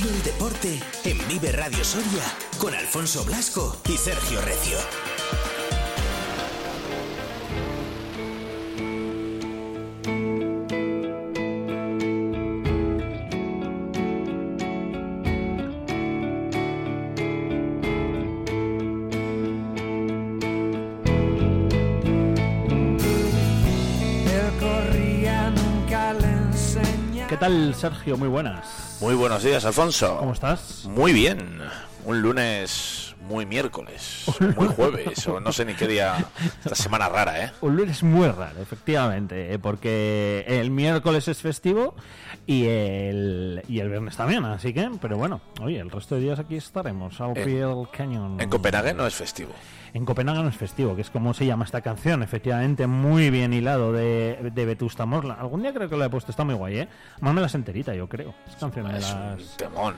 Vive el deporte en Vive Radio Soria con Alfonso Blasco y Sergio Recio. ¿Qué tal, Sergio? Muy buenas. Muy buenos días, Alfonso. ¿Cómo estás? Muy bien. Un lunes muy miércoles, muy jueves, o no sé ni qué día. Esta semana rara, ¿eh? Un lunes muy raro, efectivamente, ¿eh? porque el miércoles es festivo y el, y el viernes también, así que, pero bueno, oye, el resto de días aquí estaremos. Outfield Canyon. En Copenhague no es festivo. En Copenhague no es festivo, que es como se llama esta canción, efectivamente, muy bien hilado de, de Vetusta Morla. Algún día creo que lo he puesto, está muy guay, ¿eh? Más me las enterita, yo creo. Es canción de Es las... un temón.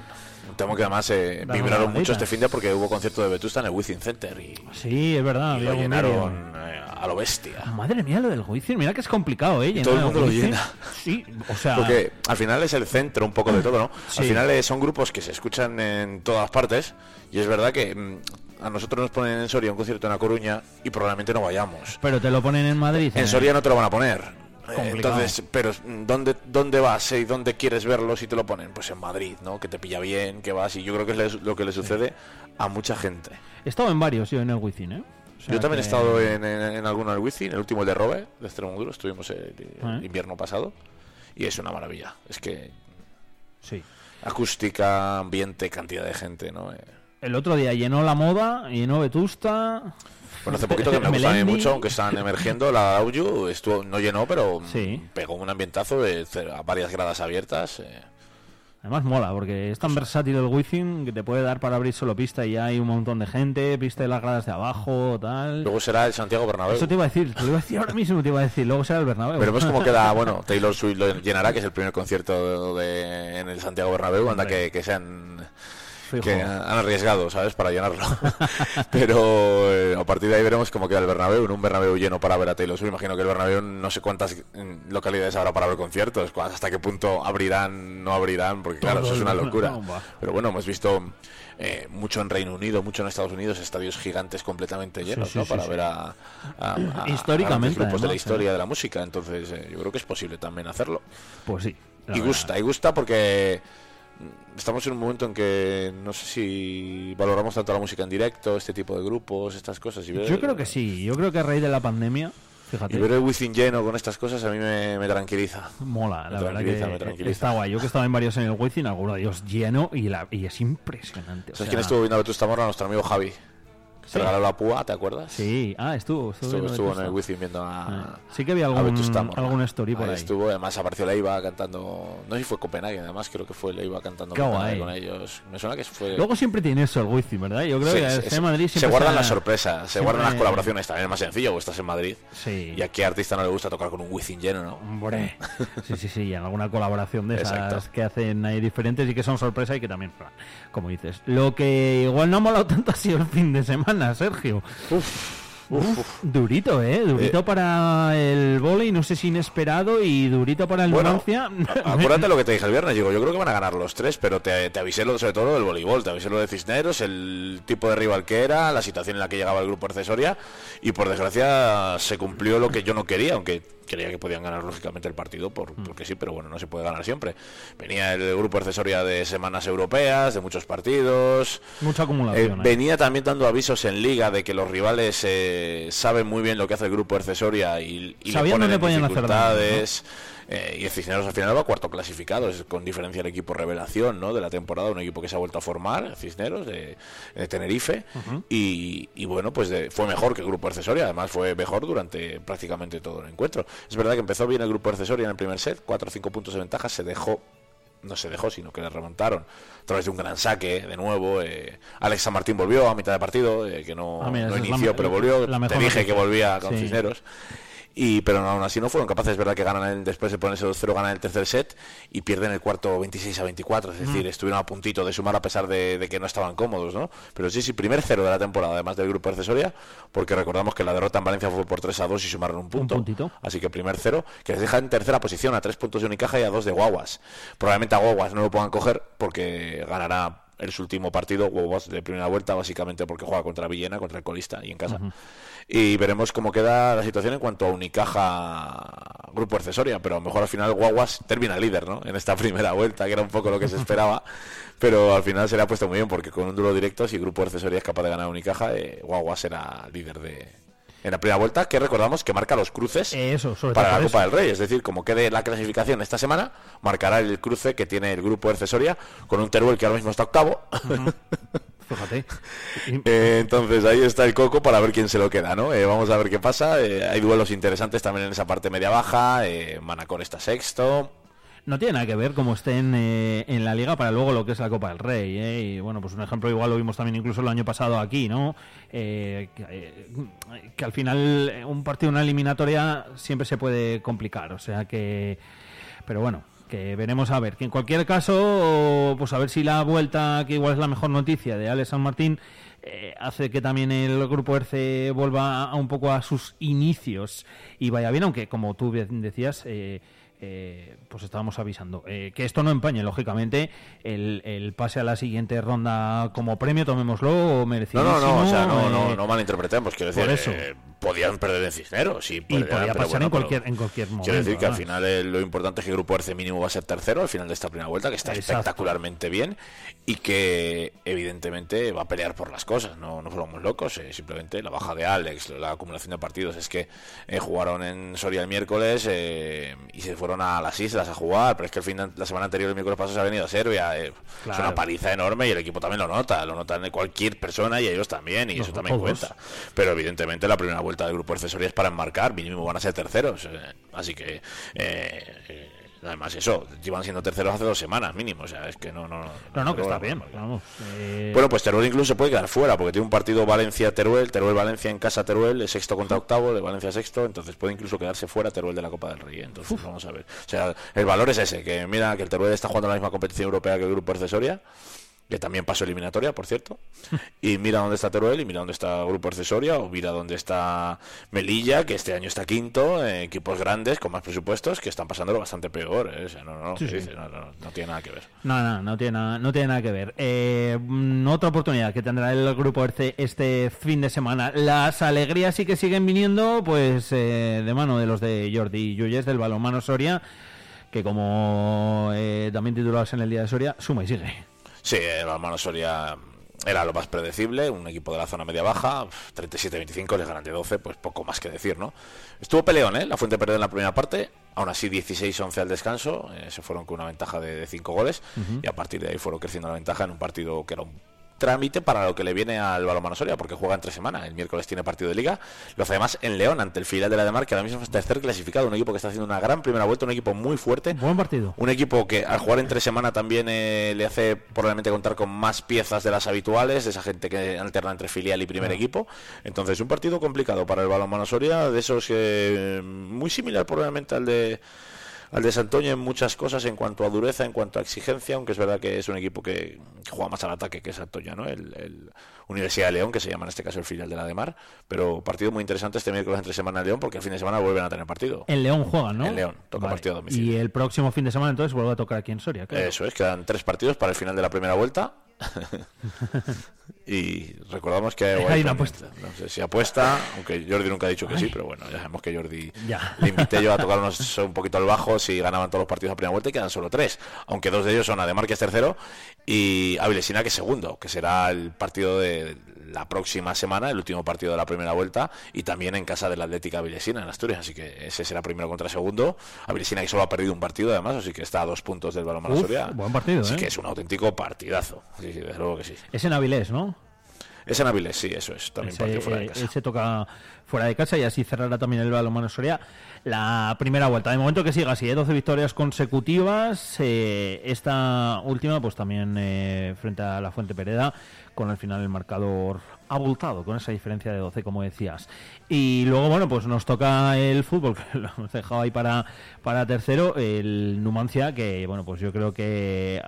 Un temón que además eh, vibraron mucho este fin de porque hubo concierto de Vetusta en el Wizzing Center y, Sí, es verdad. y lo llenaron eh, a lo bestia. Madre mía, lo del Wizzing, mira que es complicado, ¿eh? todo el mundo lo llena. Sí, o sea... Porque al final es el centro un poco de todo, ¿no? Sí. Al final eh, son grupos que se escuchan en todas partes y es verdad que mm, a nosotros nos ponen en Soria un concierto en La Coruña y probablemente no vayamos. Pero te lo ponen en Madrid. En eh, Soria no te lo van a poner. Eh, Complicado. Entonces, pero mm, ¿dónde, ¿dónde vas eh, y dónde quieres verlo si te lo ponen? Pues en Madrid, ¿no? Que te pilla bien, que vas y yo creo que es lo que le sucede a mucha gente. He estado en varios yo en el Wizzing, ¿eh? O sea Yo también he estado en, en, en alguno del Wizzing, el último el de Robe, de Extremoduro, estuvimos el, el Ah. invierno pasado y es una maravilla. Es que Sí. acústica, ambiente, cantidad de gente, ¿no? Eh, El otro día llenó la moda, llenó Vetusta. Bueno, hace poquito que me gusta a mí mucho, aunque están emergiendo, la Audio estuvo, no llenó, pero Sí. pegó un ambientazo de a varias gradas abiertas. eh. Además mola, porque es tan versátil el Wizzing que te puede dar para abrir solo pista y ya hay un montón de gente, pista de las gradas de abajo, tal. Luego será el Santiago Bernabéu. Eso te iba a decir, te lo iba a decir ahora mismo, te iba a decir, luego será el Bernabéu. Veremos cómo queda, bueno, Taylor Swift lo llenará, que es el primer concierto de, en el Santiago Bernabéu, anda que, que sean Fijo. que han arriesgado, ¿sabes? Para llenarlo. Pero eh, a partir de ahí veremos cómo queda el Bernabéu, en un Bernabéu lleno para ver a Taylor Swift. Imagino que el Bernabéu no sé cuántas mm, localidades habrá para ver conciertos, hasta qué punto abrirán, no abrirán, porque claro, Todo eso es una locura. Pero bueno, hemos visto eh, mucho en Reino Unido, mucho en Estados Unidos, estadios gigantes completamente llenos, sí, ¿no? sí, para ver a, a- a- a Históricamente, grandes grupos de la historia de la música. Entonces, eh, yo creo que es posible también hacerlo. Pues sí. Y verdad. gusta, y gusta porque estamos en un momento en que no sé si valoramos tanto la música en directo, este tipo de grupos, estas cosas. Y ver, Yo creo que sí, yo creo que a raíz de la pandemia, Y fíjate, ver el Wizzing lleno con estas cosas a mí me, me tranquiliza. mola, me la verdad tranquiliza, me que tranquiliza. está guay. Yo que estaba en varios en el Wizzing, alguno de ellos lleno y, la, y es impresionante. o ¿Sabes sea, quién estuvo viendo a Vetusta Morla? Nuestro amigo Javi. Se Sí. regaló la púa, ¿te acuerdas? Sí, ah, estuvo. Estuvo, Estuvo, en el Wizzing viendo a... Ah, Sí que había algún, algún story por ahí. estuvo, además apareció Leiva cantando, no sé si fue Copenhague, además creo que fue Leiva cantando Copenhague con ellos. Me suena que fue... Luego siempre tiene eso el Wizzing, ¿verdad? Yo creo Sí, que el sí. Madrid se siempre guardan está- las sorpresas, se siempre- guardan las colaboraciones, también es más sencillo, o estás en Madrid Sí. y a qué artista no le gusta tocar con un Wizzing lleno, ¿no? Hombre, sí, sí, sí, en alguna colaboración de esas Exacto. que hacen ahí diferentes y que son sorpresa y que también, como dices. Lo que igual no ha molado tanto ha sido el fin de semana, Sergio. Uf, durito, ¿eh? Durito para el volei, no sé si inesperado, y durito para el Bueno, Numancia. acuérdate lo que te dije el viernes, digo, yo creo que van a ganar los tres, pero te, te avisé lo, sobre todo lo del voleibol, te avisé lo de Cisneros, el tipo de rival que era, la situación en la que llegaba el grupo accesoria, y por desgracia se cumplió lo que yo no quería, aunque creía que podían ganar lógicamente el partido, por, Mm. porque sí, pero bueno, no se puede ganar siempre. Venía el grupo accesoria de semanas europeas, de muchos partidos, Mucha eh, acumulación. ahí. venía también dando avisos en liga de que los rivales eh, saben muy bien lo que hace el grupo accesoria y, y le ponen dónde podían hacer daño, ¿no? Eh, y el Cisneros al final va cuarto clasificado, es con diferencia el equipo revelación ¿no? de la temporada, un equipo que se ha vuelto a formar, Cisneros, de, de Tenerife, y, y bueno, pues de- fue mejor que el grupo accesoria, además fue mejor durante prácticamente todo el encuentro. Es verdad que empezó bien el grupo accesoria en el primer set, 4 o 5 puntos de ventaja, se dejó no se dejó, sino que le remontaron a través de un gran saque de nuevo. Eh, Alex San Martín volvió a mitad de partido, eh, que no, Ah, mira, no la inició, pero volvió. la Te dije que volvía con Sí. Cisneros. Y pero aún así no fueron capaces, es verdad que ganan el, después de ponerse 2-0 ganan el tercer set y pierden el cuarto 26 a 24, es decir, estuvieron a puntito de sumar a pesar de, que no estaban cómodos, ¿no? Pero sí, sí, primer cero de la temporada, además del grupo accesoria, porque recordamos que la derrota en Valencia fue por 3 a 2 y sumaron un punto. puntito. Así que primer cero, que les deja en tercera posición a tres puntos de Unicaja y a dos de Guaguas. Probablemente a Guaguas no lo puedan coger porque ganará el su último partido, Guaguas de primera vuelta, básicamente porque juega contra Villena, contra el colista y en casa y veremos cómo queda la situación en cuanto a Unicaja Grupo Accesoria, pero a lo mejor al final Guaguas termina líder, ¿no? En esta primera vuelta, que era un poco lo que se esperaba, pero al final se le ha puesto muy bien porque con un duro directo, si Grupo Accesoria es capaz de ganar Unicaja, eh, Guaguas será líder de, en la primera vuelta, que recordamos que marca los cruces para la Copa del Rey. Es decir, como quede la clasificación esta semana, marcará el cruce que tiene el grupo Accesoria con un Teruel que ahora mismo está octavo. Eh, entonces ahí está el coco para ver quién se lo queda, ¿no? Eh, vamos a ver qué pasa. Eh, hay duelos interesantes también en esa parte media-baja. Manacor está sexto. No tiene nada que ver cómo estén en la liga para luego lo que es la Copa del Rey. Y bueno, pues un ejemplo igual lo vimos también incluso el año pasado aquí, ¿no? que, al final un partido, una eliminatoria siempre se puede complicar. O sea que... Pero bueno, que veremos a ver. Que en cualquier caso, pues a ver si la vuelta, que igual es la mejor noticia de Alex San Martín, eh, hace que también el grupo ERCE vuelva a un poco a sus inicios y vaya bien, aunque como tú decías, eh, eh, pues estábamos avisando. Eh, que esto no empañe, lógicamente, el, pase a la siguiente ronda como premio, tomémoslo merecido. No, no, no, o sea, no, no, eh, no malinterpretemos, quiero decir, eso. Podían perder en Cisneros. y podía pasar en, cualquier, en cualquier momento. Quiero decir que al final lo importante es que el grupo RC mínimo va a ser tercero al final de esta primera vuelta, que está espectacularmente bien y que evidentemente va a pelear por las cosas, no, no fuéramos locos, simplemente la baja de Alex, la acumulación de partidos, es que jugaron en Soria el miércoles y se fueron a las islas a jugar, pero es que el fin de la semana anterior, el miércoles pasado, se ha venido a Serbia. Eh, es una paliza enorme y el equipo también lo nota, lo notan cualquier persona y ellos también, y eso también cuenta. Pero evidentemente la primera vuelta del grupo de es para enmarcar, mínimo van a ser terceros. Eh, así que. Eh, Además, eso, llevan siendo terceros hace dos semanas mínimo. O sea, es que no. No, no, no, que está bien. Eh, bueno, pues Teruel incluso se puede quedar fuera porque tiene un partido Valencia-Teruel, Teruel-Valencia en casa Teruel, es sexto contra octavo, de Valencia sexto. Entonces puede incluso quedarse fuera Teruel de la Copa del Rey. Entonces vamos a ver. O sea, el valor es ese: que mira que el Teruel está jugando la misma competición europea que el grupo accesoria que también pasó eliminatoria, por cierto. Y mira dónde está Teruel, y mira dónde está Grupo Accesoria, o mira dónde está Melilla, que este año está quinto, equipos grandes, con más presupuestos, que están pasándolo bastante peor. ¿eh? no, no, no, tiene nada que ver. No, no, no tiene nada, no tiene nada que ver. Eh, mm, otra oportunidad que tendrá el Grupo RC este fin de semana. Las alegrías sí que siguen viniendo, pues eh, de mano de los de Jordi Yuyes del balonmano Soria, que como también titulados en el día de Soria, suma y sigue. Sí, el hermano Soria era lo más predecible, un equipo de la zona media-baja, 37-25, le ganan de 12, pues poco más que decir, ¿no? Estuvo peleón, ¿eh? La Fuente perdió en la primera parte, aún así 16-11 al descanso, eh, se fueron con una ventaja de 5 goles, y a partir de ahí fueron creciendo la ventaja en un partido que era un trámite para lo que le viene al balonmano Soria, porque juega entre semana. El miércoles tiene partido de liga. Lo hace además en León, ante el filial de la Demar, que ahora mismo es tercer clasificado. Un equipo que está haciendo una gran primera vuelta, un equipo muy fuerte. Buen partido. Un equipo que al jugar entre semana también eh, le hace probablemente contar con más piezas de las habituales, de esa gente que alterna entre filial y primer equipo. Entonces, un partido complicado para el balonmano Soria, de esos que muy similar probablemente al de al de en muchas cosas en cuanto a dureza, en cuanto a exigencia, aunque es verdad que es un equipo que, juega más al ataque que Santoña, ¿no? El, Universidad de León, que se llama en este caso el final de la de Mar, pero partido muy interesante este miércoles entre semana en León, porque el fin de semana vuelven a tener partido. En León juegan, ¿no? En León, toca partido a domicilio. Y el próximo fin de semana entonces vuelve a tocar aquí en Soria. Eso es, quedan tres partidos para el final de la primera vuelta y recordamos que hay una apuesta. No sé si apuesta, aunque Jordi nunca ha dicho que sí, pero bueno, ya sabemos que Jordi le invité yo a tocarnos un poquito al bajo si ganaban todos los partidos a primera vuelta y quedan solo tres. Aunque dos de ellos son Ademar, que es tercero, y Avilesina, que es segundo, que será el partido de la próxima semana, el último partido de la primera vuelta, y también en casa de la Atlética Avilesina en Asturias. Así que ese será primero contra segundo. Avilesina que solo ha perdido un partido además, así que está a dos puntos del balón Soria. Buen partido, Así ¿eh? que es un auténtico partidazo. Sí, sí, desde luego que sí. Es en Avilés, ¿no? Es en Avilés, sí, eso es. También Ese, partido fuera de eh, casa. ese toca fuera de casa y así cerrará también el balonmano Soria la primera vuelta. De momento que siga así, ¿eh? 12 victorias consecutivas. eh, esta última, pues también eh, frente a la Fuente Pereda, con al final el marcador abultado, con esa diferencia de 12, como decías. Y luego, bueno, pues nos toca el fútbol, que lo hemos dejado ahí para, para tercero, el Numancia, que, bueno, pues yo creo que.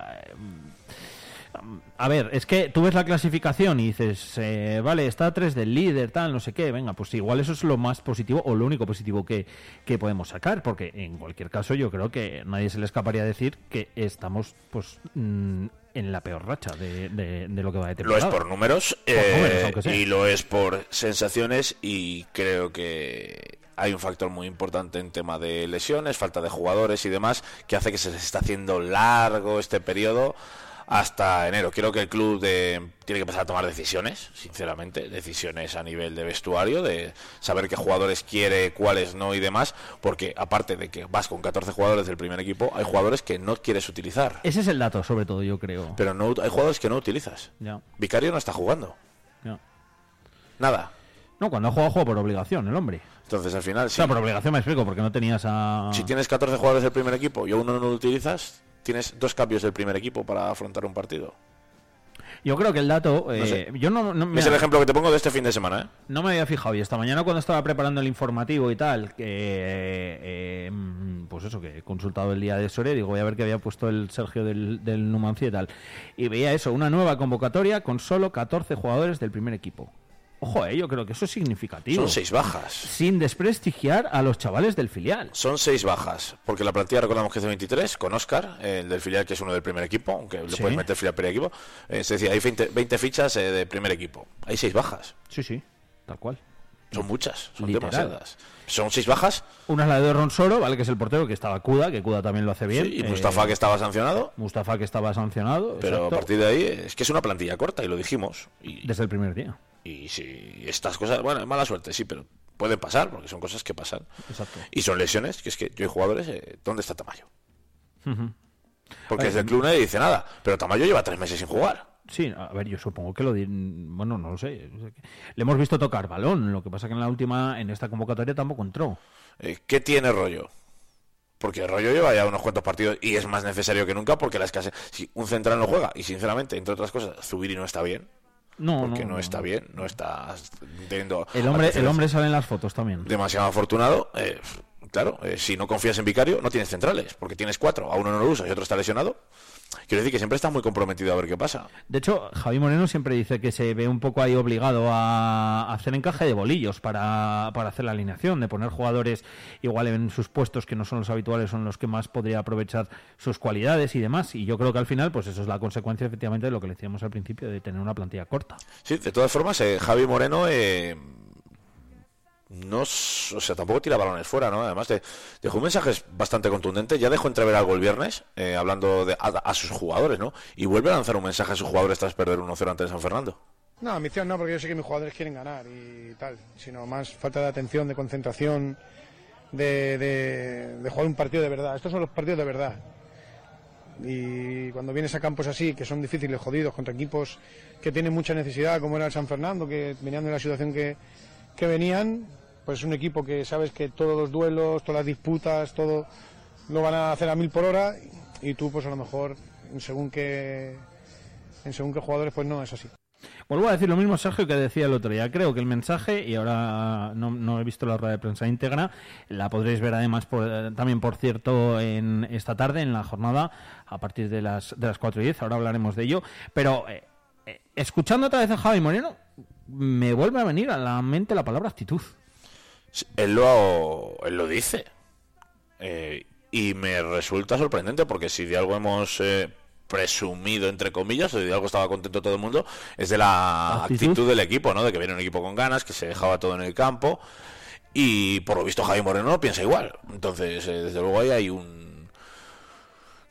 A ver, es que tú ves la clasificación y dices, eh, vale, está a 3 del líder, tal, no sé qué, venga, pues igual eso es lo más positivo o lo único positivo que, que podemos sacar, porque en cualquier caso yo creo que nadie se le escaparía a decir que estamos pues mm, en la peor racha de, de- de lo que va de Lo es temporada. por números, Por eh, números, y lo es por sensaciones y creo que hay un factor muy importante en tema de lesiones, falta de jugadores y demás que hace que se les está haciendo largo este periodo hasta enero. Creo que el club de- tiene que empezar a tomar decisiones, sinceramente, decisiones a nivel de vestuario, de saber qué jugadores quiere, cuáles no y demás, porque aparte de que vas con 14 jugadores del primer equipo, hay jugadores que no quieres utilizar. Ese es el dato, sobre todo, yo creo. Pero no hay jugadores que no utilizas. Vicario no está jugando. Nada. No, cuando ha jugado, juega por obligación, el hombre. Entonces, al final, O sea, por obligación me explico, porque no tenías a... si tienes 14 jugadores del primer equipo y a uno no lo utilizas, tienes dos cambios del primer equipo para afrontar un partido. Yo creo que el dato... eh, sé. Yo no, no- Es el ejemplo que te pongo de este fin de semana, ¿eh? No me había fijado y esta mañana cuando estaba preparando el informativo y tal, que eh, mm, pues eso, que he consultado el día de Soria, digo, voy a ver qué había puesto el Sergio del, del Numancia y tal. Y veía eso, una nueva convocatoria con solo 14 jugadores del primer equipo. Ojo, eh, yo creo que eso es significativo. Son seis bajas. Sin desprestigiar a los chavales del filial. Son seis bajas, porque la plantilla recordamos que es de 23, con Oscar, el del filial que es uno del primer equipo, aunque le Sí. puedes meter filial primer equipo. Eh, es decir, hay 20, 20 fichas eh, de primer equipo. Hay seis bajas. Sí, sí, tal cual. Son muchas, son Literal. demasiadas. Son seis bajas. Una es la de Ronsoro, ¿vale? Que es el portero que estaba Cuda, que Cuda también lo hace bien. sí, y Eh, Mustafa que estaba sancionado. Mustafa que estaba sancionado. Pero exacto, a partir de ahí es que es una plantilla corta y lo dijimos. Y, Desde el primer día. Y si estas cosas, bueno, es mala suerte, sí, pero pueden pasar, porque son cosas que pasan. Exacto. Y son lesiones, que es que yo hay jugadores, eh, ¿dónde está Tamayo? Porque desde el club nadie dice nada, pero Tamayo lleva tres meses sin jugar. Sí, a ver, yo supongo que lo bueno, no lo sé. Le hemos visto tocar balón, lo que pasa que en la última, en esta convocatoria tampoco entró. Eh, ¿Qué tiene rollo? Porque Rollo lleva ya unos cuantos partidos y es más necesario que nunca porque la escasez. Si un central no juega, y sinceramente, entre otras cosas, Zubiri no está bien, No, porque no, no, está bien, no está teniendo. El hombre, el hombre sale en las fotos también. demasiado afortunado. eh, claro, eh, si no confías en Vicario, no tienes centrales, porque tienes cuatro, a uno no lo usas y otro está lesionado. Quiero decir que siempre estás muy comprometido a ver qué pasa. De hecho, Javi Moreno siempre dice que se ve un poco ahí obligado a hacer encaje de bolillos para, para hacer la alineación, de poner jugadores igual en sus puestos que no son los habituales, son los que más podría aprovechar sus cualidades y demás. Y yo creo que al final, pues eso es la consecuencia efectivamente de lo que le decíamos al principio, de tener una plantilla corta. Sí, de todas formas, eh, Javi Moreno eh, no, o sea, tampoco tira balones fuera, ¿no? Además, de, dejó un mensaje bastante contundente. Ya dejó entrever algo el viernes, eh, hablando de, a, sus jugadores, ¿no? Y vuelve a lanzar un mensaje a sus jugadores tras perder 1-0 ante San Fernando. No, ambición no, porque yo sé que mis jugadores quieren ganar y tal, sino más falta de atención, de concentración, de, de- de jugar un partido de verdad. Estos son los partidos de verdad. Y cuando vienes a campos así, que son difíciles, jodidos, contra equipos que tienen mucha necesidad, como era el San Fernando, que venían de la situación que, que venían, pues es un equipo que sabes que todos los duelos, todas las disputas, todo lo van a hacer a mil por hora y tú pues a lo mejor según qué en según qué jugadores pues no es así. Vuelvo a decir lo mismo, Sergio, que decía el otro día. Creo que el mensaje, y ahora no, he visto la rueda de prensa íntegra, la podréis ver además por- también, por cierto, en esta tarde, en la jornada, a partir de las, de las 4 y 10. Ahora hablaremos de ello. Pero eh, eh, escuchando otra vez a Javi Moreno, me vuelve a venir a la mente la palabra actitud. Él lo, él lo dice. Eh, y me resulta sorprendente porque si de algo hemos eh, presumido, entre comillas, o de algo estaba contento todo el mundo, es de la Actitud. actitud, del equipo, ¿no? De que viene un equipo con ganas, que se dejaba todo en el campo. Y por lo visto Javi Moreno piensa igual. Entonces, eh, desde luego ahí hay un...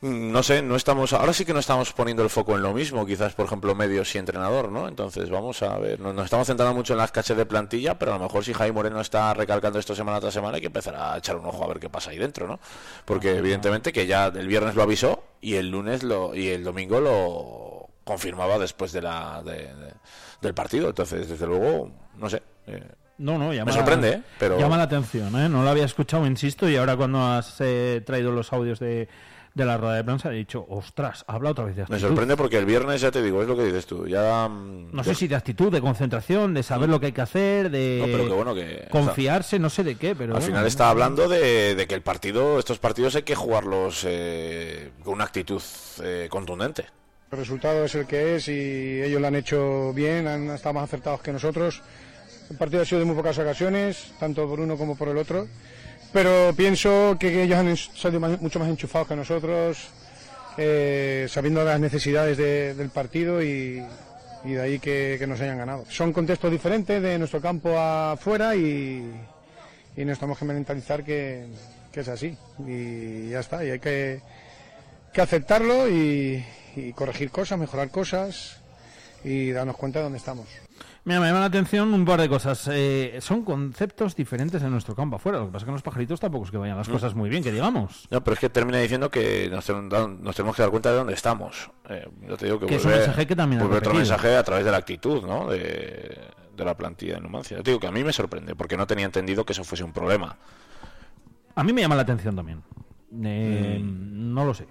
No sé, no estamos, ahora sí que no estamos poniendo el foco en lo mismo, quizás por ejemplo medios y entrenador, ¿no? Entonces vamos a ver, nos, nos estamos centrando mucho en las caches de plantilla, pero a lo mejor si Jaime Moreno está recalcando esto semana tras semana hay que empezar a echar un ojo a ver qué pasa ahí dentro, ¿no? Porque evidentemente que ya el viernes lo avisó y el lunes lo y el domingo lo confirmaba después de la del partido. Entonces, desde luego, no sé. Eh, no, no, llama, me sorprende, ¿eh? pero llama la atención, ¿eh? No lo había escuchado, insisto, y ahora cuando has eh, traído los audios de, de la rueda de prensa he dicho, ostras, habla otra vez de actitud. Me sorprende porque el viernes, ya te digo, es lo que dices tú. Ya, mm, no sé si de actitud, de concentración, de saber lo que hay que hacer, de bueno que, confiarse, no sé de qué, pero... Al final está hablando de, que el partido, estos partidos hay que jugarlos eh, con una actitud eh, contundente. El resultado es el que es y ellos lo han hecho bien, han estado más acertados que nosotros. El partido ha sido de muy pocas ocasiones, tanto por uno como por el otro pero pienso que ellos han salido mucho más enchufados que nosotros, eh, sabiendo las necesidades del partido y, de ahí que, nos hayan ganado. Son contextos diferentes de nuestro campo afuera y, y nos tenemos que mentalizar que, es así. Y ya está, y hay que, aceptarlo y corregir cosas, mejorar cosas y darnos cuenta de dónde estamos. Mira, me llama la atención un par de cosas. Eh, son conceptos diferentes en nuestro campo afuera. Lo que pasa es que en los pajaritos tampoco es que vayan las mm. cosas muy bien, que digamos. No, pero es que termina diciendo que nos, tenemos que dar cuenta de dónde estamos. Eh, yo te digo que, es un mensaje que también otro mensaje a través de la actitud, ¿no? De, la plantilla de Numancia. Yo te digo que a mí me sorprende, porque no tenía entendido que eso fuese un problema. A mí me llama la atención también. Eh, mm. No lo sé.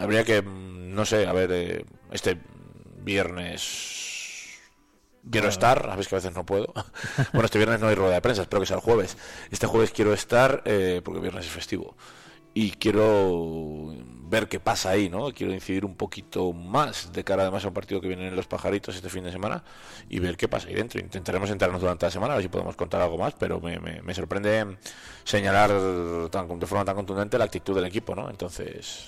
Habría que, no sé, a ver, este viernes quiero estar, sabes que a veces no puedo. bueno, este viernes no hay rueda de prensa, espero que sea el jueves. Este jueves quiero estar, eh, porque viernes es festivo. Y quiero ver qué pasa ahí, ¿no? Quiero incidir un poquito más de cara además a un partido que viene en los pajaritos este fin de semana y ver qué pasa ahí dentro. Intentaremos entrarnos durante la semana a ver si podemos contar algo más, pero me, me sorprende señalar tan, de forma tan contundente la actitud del equipo, ¿no? Entonces...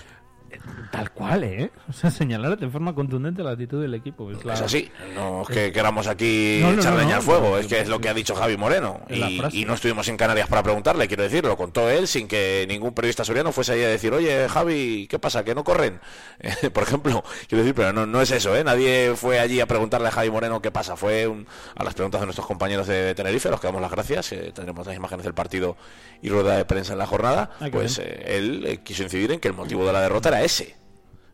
Tal cual, ¿eh? O sea, señalar de forma contundente la actitud del equipo. Es, así, no es que queramos aquí echar leña al fuego, es que es lo que ha dicho Javi Moreno. Y, no estuvimos en Canarias para preguntarle, quiero decir, lo contó él sin que ningún periodista soriano fuese ahí a decir, oye, Javi, ¿qué pasa? ¿Que no corren? por ejemplo, quiero decir, pero no, no es eso, ¿eh? Nadie fue allí a preguntarle a Javi Moreno qué pasa. Fue a las preguntas de nuestros compañeros de Tenerife, a los que damos las gracias. Eh, tendremos las imágenes del partido y rueda de prensa en la jornada. Ah, pues eh, él eh, quiso incidir en que el motivo de la derrota era ese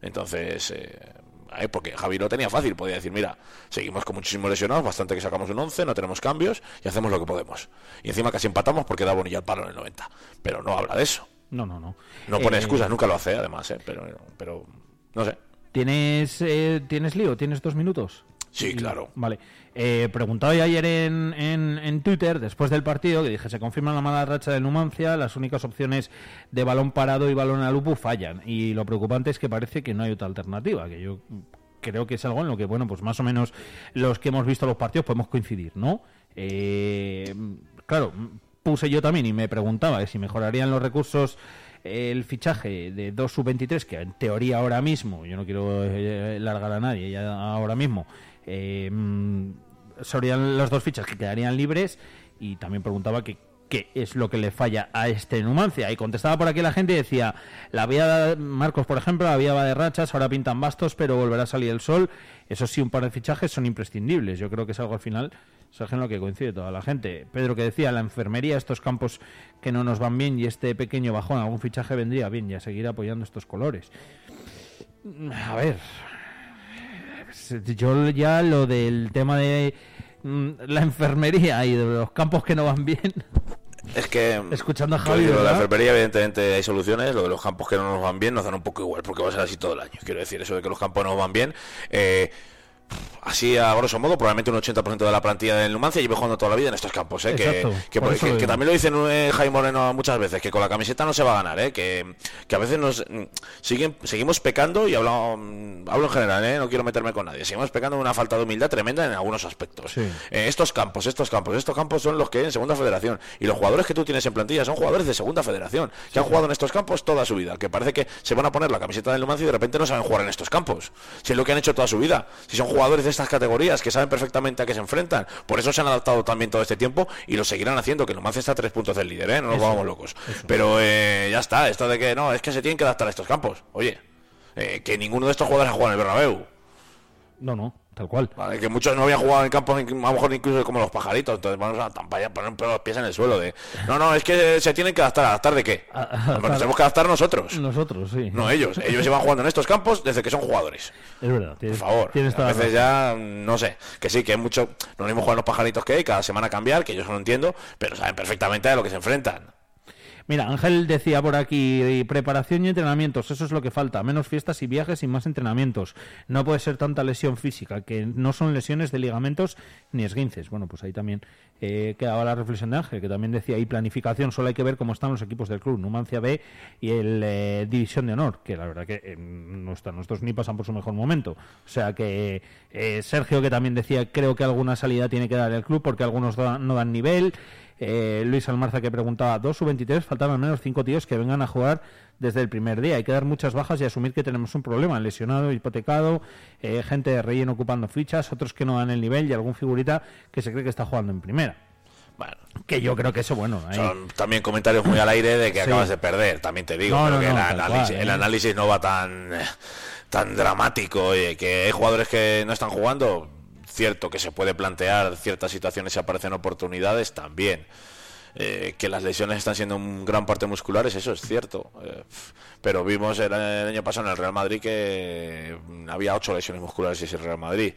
entonces, eh, porque Javi lo tenía fácil, podía decir, mira, seguimos con muchísimos lesionados, bastante que sacamos un 11, no tenemos cambios y hacemos lo que podemos. Y encima casi empatamos porque da Bonilla el palo en el 90. Pero no habla de eso. No, no, no. No pone eh, excusas, nunca lo hace además, eh, pero, pero no sé. ¿Tienes, ¿Tienes lío? ¿Tienes dos minutos? Sí, claro. Vale. Eh, preguntaba ayer en, en, Twitter, después del partido, que dije, se confirma la mala racha de Numancia, las únicas opciones de balón parado y balón a lupo fallan. Y lo preocupante es que parece que no hay otra alternativa, que yo creo que es algo en lo que, bueno, pues más o menos los que hemos visto los partidos podemos coincidir, ¿no? Eh, claro, puse yo también y me preguntaba si mejorarían los recursos el fichaje de dos sub-23, que en teoría ahora mismo, yo no quiero eh, largar a nadie, ya ahora mismo, eh, serían las dos fichas que quedarían libres y también preguntaba qué es lo que le falla a este Numancia. Y contestaba por aquí la gente y decía, la vía Marcos, por ejemplo, la vía va de rachas, ahora pintan bastos, pero volverá a salir el sol. Eso sí, un par de fichajes son imprescindibles. Yo creo que es algo al final, es en lo que coincide toda la gente. Pedro que decía, la enfermería, estos campos que no nos van bien y este pequeño bajón, algún fichaje vendría bien y a seguir apoyando estos colores. A ver, yo ya lo del tema de mm, la enfermería y de los campos que no van bien. Es que. Escuchando a Javi. Lo de la enfermería, evidentemente, hay soluciones. Lo de los campos que no nos van bien nos dan un poco igual, porque va a ser así todo el año. Quiero decir, eso de que los campos no nos van bien. Eh, así a grosso modo, probablemente un 80% de la plantilla del Numancia lleve jugando toda la vida en estos campos, ¿eh? que, que, también lo dice eh, Jaime Moreno muchas veces, que con la camiseta no se va a ganar, ¿eh? que, a veces nos mm, siguen, seguimos pecando, y hablo, mm, hablo en general, ¿eh? no quiero meterme con nadie, seguimos pecando una falta de humildad tremenda en algunos aspectos. estos campos, estos campos, estos campos son los que hay en Segunda Federación, y los jugadores que tú tienes en plantilla son jugadores de Segunda Federación, que han jugado en estos campos toda su vida, que parece que se van a poner la camiseta del Numancia y de repente no saben jugar en estos campos, si es lo que han hecho toda su vida, si son jugadores de estas categorías que saben perfectamente a qué se enfrentan. Por eso se han adaptado también todo este tiempo y lo seguirán haciendo, que Numancia está a tres puntos del líder, ¿eh? no nos vamos locos. Pero eh, ya está, esto de que no, es que se tienen que adaptar a estos campos. Oye, eh, que ninguno de estos jugadores ha jugado en el Bernabéu. No, no. Tal cual. Vale, que muchos no habían jugado en campos, a lo mejor incluso como los pajaritos, entonces vamos a tampar, poner los pies en el suelo de, no, no, es que se tienen que adaptar, ¿adaptar de qué? A- a- adaptar- nos tenemos que adaptar nosotros, Nosotros, sí. no ellos, ellos llevan jugando en estos campos desde que son jugadores, Es verdad. por favor, tienes a veces ya, no sé, que sí, que hay mucho, no mismo jugar los pajaritos que hay, cada semana cambiar, que yo eso no entiendo, pero saben perfectamente a lo que se enfrentan. Mira, Ángel decía por aquí, preparación y entrenamientos, eso es lo que falta, menos fiestas y viajes y más entrenamientos. No puede ser tanta lesión física, que no son lesiones de ligamentos ni esguinces. Bueno, pues ahí también eh, quedaba la reflexión de Ángel, que también decía, y planificación, solo hay que ver cómo están los equipos del club, Numancia B y el eh, División de Honor, que la verdad que eh, no están, nuestros ni pasan por su mejor momento. O sea que eh, Sergio, que también decía, creo que alguna salida tiene que dar el club, porque algunos no dan nivel. Eh, Luis Almarza que preguntaba, dos sub-23, faltan al menos cinco tíos que vengan a jugar desde el primer día. Hay que dar muchas bajas y asumir que tenemos un problema, lesionado, hipotecado, eh, gente de relleno ocupando fichas, otros que no dan el nivel y algún figurita que se cree que está jugando en primera. Bueno, Que yo creo que eso, bueno, ahí- Son también comentarios muy al aire de que Sí. acabas de perder, también te digo, No, que no, el, tal análisis, cual, el ¿eh? análisis no va tan, tan dramático, oye, que hay jugadores que no están jugando, cierto que se puede plantear ciertas situaciones si aparecen oportunidades también. Eh, que las lesiones están siendo en gran parte musculares, eso es cierto. Eh, pero vimos el, año pasado en el Real Madrid que mm, había ocho lesiones musculares y es Real Madrid.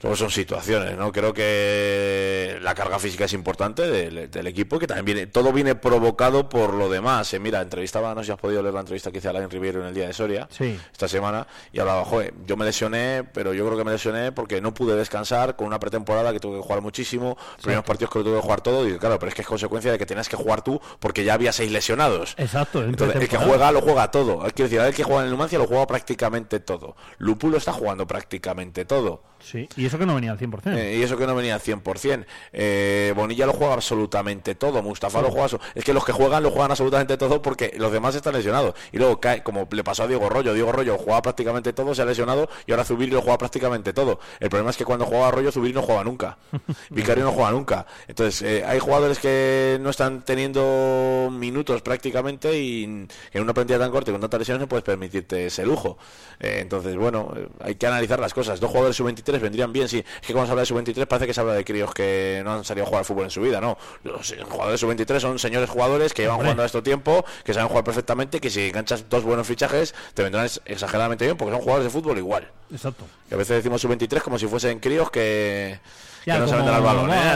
Todos son situaciones, ¿no? Creo que la carga física es importante del, del equipo, que también viene, todo viene provocado por lo demás. Eh, mira, entrevistaba, no sé si has podido leer la entrevista que hice a Alain Riviero en el día de Soria, Sí. esta semana, y hablaba, joder, yo me lesioné, pero yo creo que me lesioné porque no pude descansar con una pretemporada que tuve que jugar muchísimo, primeros partidos que lo tuve que jugar todo, y claro, pero es que es consecuencia de que tenías que jugar tú porque ya había seis lesionados. Exacto. en Entonces, el que juega lo juega todo. Quiero decir, el que juega en el Numancia lo juega prácticamente todo. Lupulo está jugando prácticamente todo. Sí, y eso que no venía al 100%. Eh, y eso que no venía al 100%. Eh, Bonilla lo juega absolutamente todo. Mustafa lo juega. Es que los que juegan lo juegan absolutamente todo porque los demás están lesionados. Y luego cae, como le pasó a Diego Rollo. Diego Rollo jugaba prácticamente todo, se ha lesionado. Y ahora Zubiri lo juega prácticamente todo. El problema es que cuando jugaba Rollo, Zubiri no juega nunca. Vicario no juega nunca. Entonces, eh, hay jugadores que no están teniendo minutos prácticamente y en una plantilla tan corta y con tantas lesiones no puedes permitirte ese lujo. Eh, entonces, bueno, eh, hay que analizar las cosas. Dos jugadores sub-23 vendrían bien. Sí, es que cuando se habla de sub-23 parece que se habla de críos que no han salido a jugar al fútbol en su vida. No, los jugadores sub-23 son señores jugadores que llevan Hombre. jugando a esto tiempo, que saben jugar perfectamente, que si enganchas dos buenos fichajes te vendrán ex- exageradamente bien porque son jugadores de fútbol igual. Exacto. Que a veces decimos sub-23 como si fuesen críos que, Ya, que no saben dar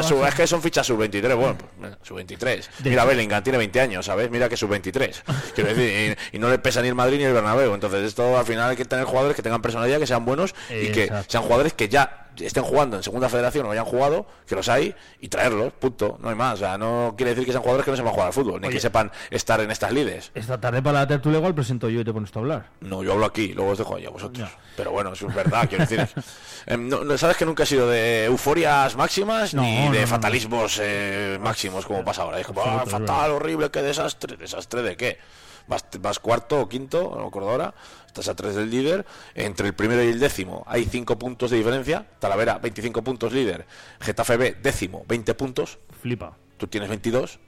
sub- sí. es que son fichas sub-23. Bueno, pues, mira, sub-23. De Mira, Bellingham tiene 20 años, ¿sabes? Mira que sub-23. Quiero decir, y, y no le pesa ni el Madrid ni el Bernabéu. Entonces, esto al final hay que tener jugadores que tengan personalidad, que sean buenos y que sean jugadores que ya estén jugando en segunda federación o hayan jugado, que los hay, y traerlos, punto. No hay más. O sea, no quiere decir que sean jugadores que no sepan jugar al fútbol, ni que sepan estar en estas lides. Esta tarde para la tertulia igual presento yo y te pones tú a hablar. No, yo hablo aquí, luego os dejo ahí a vosotros. Ya. Pero bueno, eso es verdad, quiero decir. Em, no, Sabes que nunca he sido de euforias máximas No, ni no, de fatalismos eh, máximos como pasa ahora. Es como, ah, fatal, horrible, qué desastre. ¿Desastre de qué? Vas, vas cuarto o quinto, no me acuerdo ahora. Estás a tres del líder. Entre el primero y el décimo hay cinco puntos de diferencia. Talavera, 25 puntos líder. Getafe B, décimo, 20 puntos Flipa. tú tienes 22,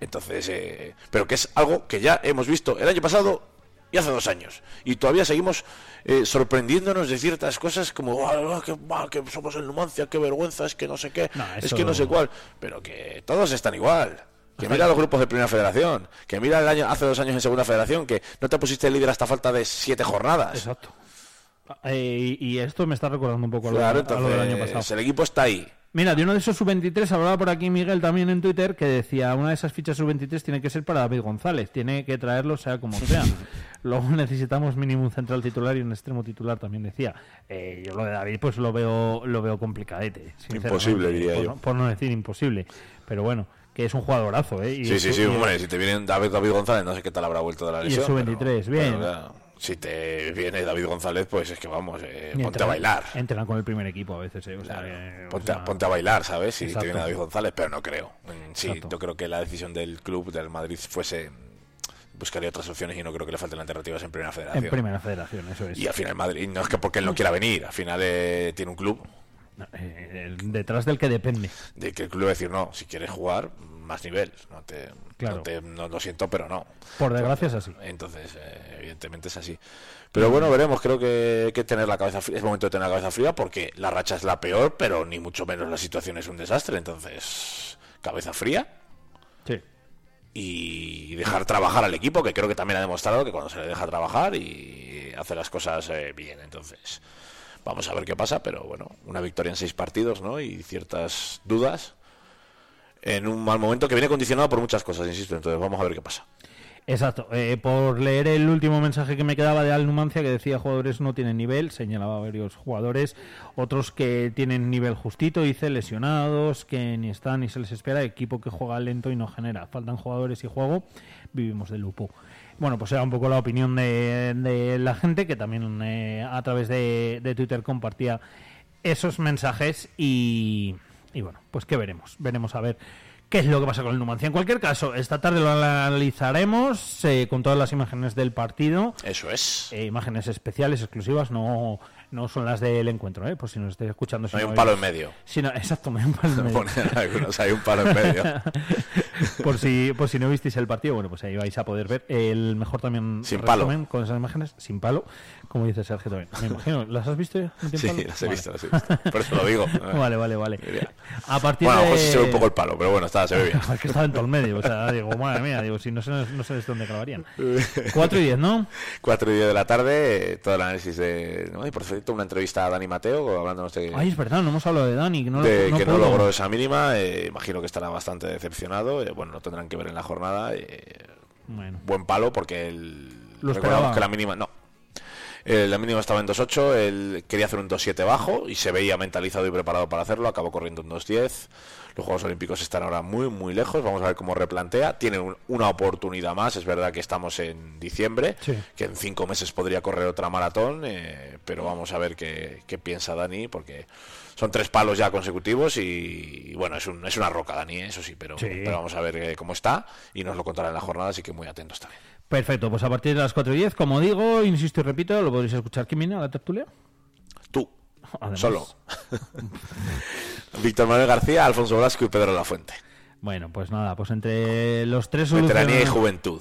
entonces, eh, pero que es algo que ya hemos visto el año pasado y hace dos años, y todavía seguimos eh, sorprendiéndonos de ciertas cosas como, "Ah, que, que somos el Numancia, qué vergüenza, es que no sé qué, No, es que no sé cuál, pero que todos están igual. Que mira los grupos de Primera Federación, que mira el año hace dos años en Segunda Federación, que no te pusiste líder hasta falta de siete jornadas. Exacto. Eh, y y esto me está recordando un poco a lo, Claro, a lo del año pasado. el equipo está ahí. Mira, de uno de esos sub-23 hablaba por aquí Miguel también en Twitter que decía una de esas fichas sub-23 tiene que ser para David González, tiene que traerlo sea como sea. Luego necesitamos mínimo un central titular y un extremo titular también decía. Eh, yo lo de David pues lo veo lo veo complicadete. Imposible, diría por, yo. por no decir imposible. Pero bueno, que es un jugadorazo, ¿eh? Y Sí, sí, sí, y- hombre, si te viene David, David González, no sé qué tal habrá vuelto de la Y lesión. sub-23, pero- bien. pero, claro, si te viene David González, pues es que vamos, eh, y ponte a entrena- bailar. Entrena con el primer equipo a veces, ¿eh? O sea, que, o ponte, a- sea, ponte a bailar, ¿sabes? Si Exacto. te viene David González, pero no creo. Mm, Sí, Exacto. yo creo que la decisión del club del Madrid fuese buscaría otras opciones y no creo que le falten alternativas en primera federación. en primera federación, eso es. Y al final Madrid, no es que porque él no quiera venir, al final eh, tiene un club eh, detrás del que depende. de que el club decir, no, si quieres jugar, más nivel. No te... Claro. No, te- no- lo siento, pero no. Por desgracia es así. Entonces, eh, evidentemente es así. Pero bueno, veremos. Creo que que tener la cabeza fría. Es momento de tener la cabeza fría porque la racha es la peor, pero ni mucho menos la situación es un desastre. Entonces, cabeza fría Sí. y dejar trabajar al equipo, que creo que también ha demostrado que cuando se le deja trabajar y hace las cosas eh, bien. Entonces, vamos a ver qué pasa. Pero bueno, una victoria en seis partidos, ¿no? Y ciertas dudas en un mal momento que viene condicionado por muchas cosas, insisto. Entonces, vamos a ver qué pasa. Exacto. Eh, por leer el último mensaje que me quedaba de Al Numancia, que decía jugadores no tienen nivel, señalaba varios jugadores, otros que tienen nivel justito, dice lesionados, que ni están ni se les espera, equipo que juega lento y no genera. Faltan jugadores y juego, vivimos de lupo. Bueno, pues era un poco la opinión de, de la gente que también eh, a través de, de Twitter compartía esos mensajes y, y bueno, pues qué veremos. Veremos a ver qué es lo que pasa con el Numancia. En cualquier caso, esta tarde lo analizaremos eh, con todas las imágenes del partido. Eso es. Eh, imágenes especiales, exclusivas, no, no son las del encuentro, ¿eh? por si nos estáis escuchando. si No hay no un palo en medio. si no- exacto, hay un palo en medio. Algunos, hay un palo en medio. por si por si no visteis el partido, bueno, pues ahí vais a poder ver el mejor también Sin palo. con esas imágenes sin palo, como dice Sergio también. Me imagino, ¿las has visto? ya? ¿No tiene Sí, palo? las he Vale. visto, las he visto. Por eso lo digo. Vale, vale, vale. A partir Bueno, a lo de... mejor se ve un poco el palo, pero bueno, está, se ve bien. Es que estaba en todo el medio, o sea, digo, madre mía, digo, si no sé, no sé dónde grabarían. 4 y 10, ¿no? 4 y 10 de la tarde, todo el análisis de. ¿no? Y por cierto, una entrevista a Dani Mateo, hablándonos de, Ay, es verdad, no hemos hablado de Dani, que no, lo- no que no logró esa mínima. eh, imagino que estará bastante decepcionado. eh, bueno, lo tendrán que ver en la jornada. eh, Bueno, buen palo porque el. Lo esperaba. que la mínima. No. La mínima estaba en 2.8, él quería hacer un 2.7 bajo y se veía mentalizado y preparado para hacerlo, acabó corriendo un 2.10. Los Juegos Olímpicos están ahora muy, muy lejos, vamos a ver cómo replantea. Tiene un- una oportunidad más, es verdad que estamos en diciembre, Sí. que en cinco meses podría correr otra maratón, eh, pero vamos a ver qué, qué piensa Dani, porque son tres palos ya consecutivos y, y bueno, es, un- es una roca Dani, eh, eso sí, pero, Sí. pero vamos a ver eh, cómo está y nos lo contará en la jornada, así que muy atentos también. perfecto, pues a partir de las 4 y 10, como digo, insisto y repito, lo podréis escuchar. ¿Quién viene a la tertulia? Además. Solo. Víctor Manuel García, Alfonso Blasco y Pedro Lafuente. Bueno, pues nada, pues entre los tres Veteranía y juventud.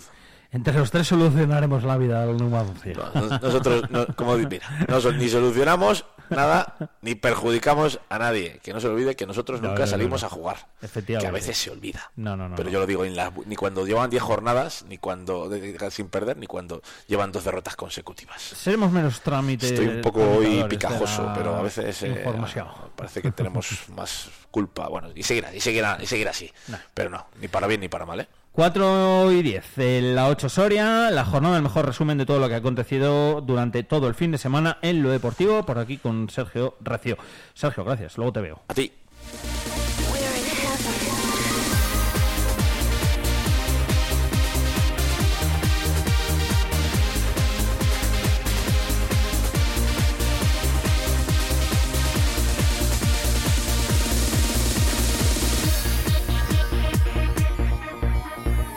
Entre los tres solucionaremos la vida al Numancia. Nos- Nosotros, no- como mira, no ni solucionamos nada, ni perjudicamos a nadie. Que no se olvide que nosotros No, nunca no, no, salimos no. a jugar. Efectivamente. Que a veces se olvida. No, no, no. Pero no. yo lo digo en la- ni cuando llevan 10 jornadas, ni cuando sin perder, ni cuando llevan dos derrotas consecutivas. Seremos menos trámites. Estoy un poco hoy picajoso, pero a veces eh, parece que tenemos más culpa. Bueno, y seguirá, y seguirá, y seguirá así. Pero no, ni para bien ni para mal, ¿eh? 4 y 10, en la 8 Soria, la jornada, el mejor resumen de todo lo que ha acontecido durante todo el fin de semana en lo deportivo, por aquí con Sergio Recio. Sergio, gracias, luego te veo. A ti.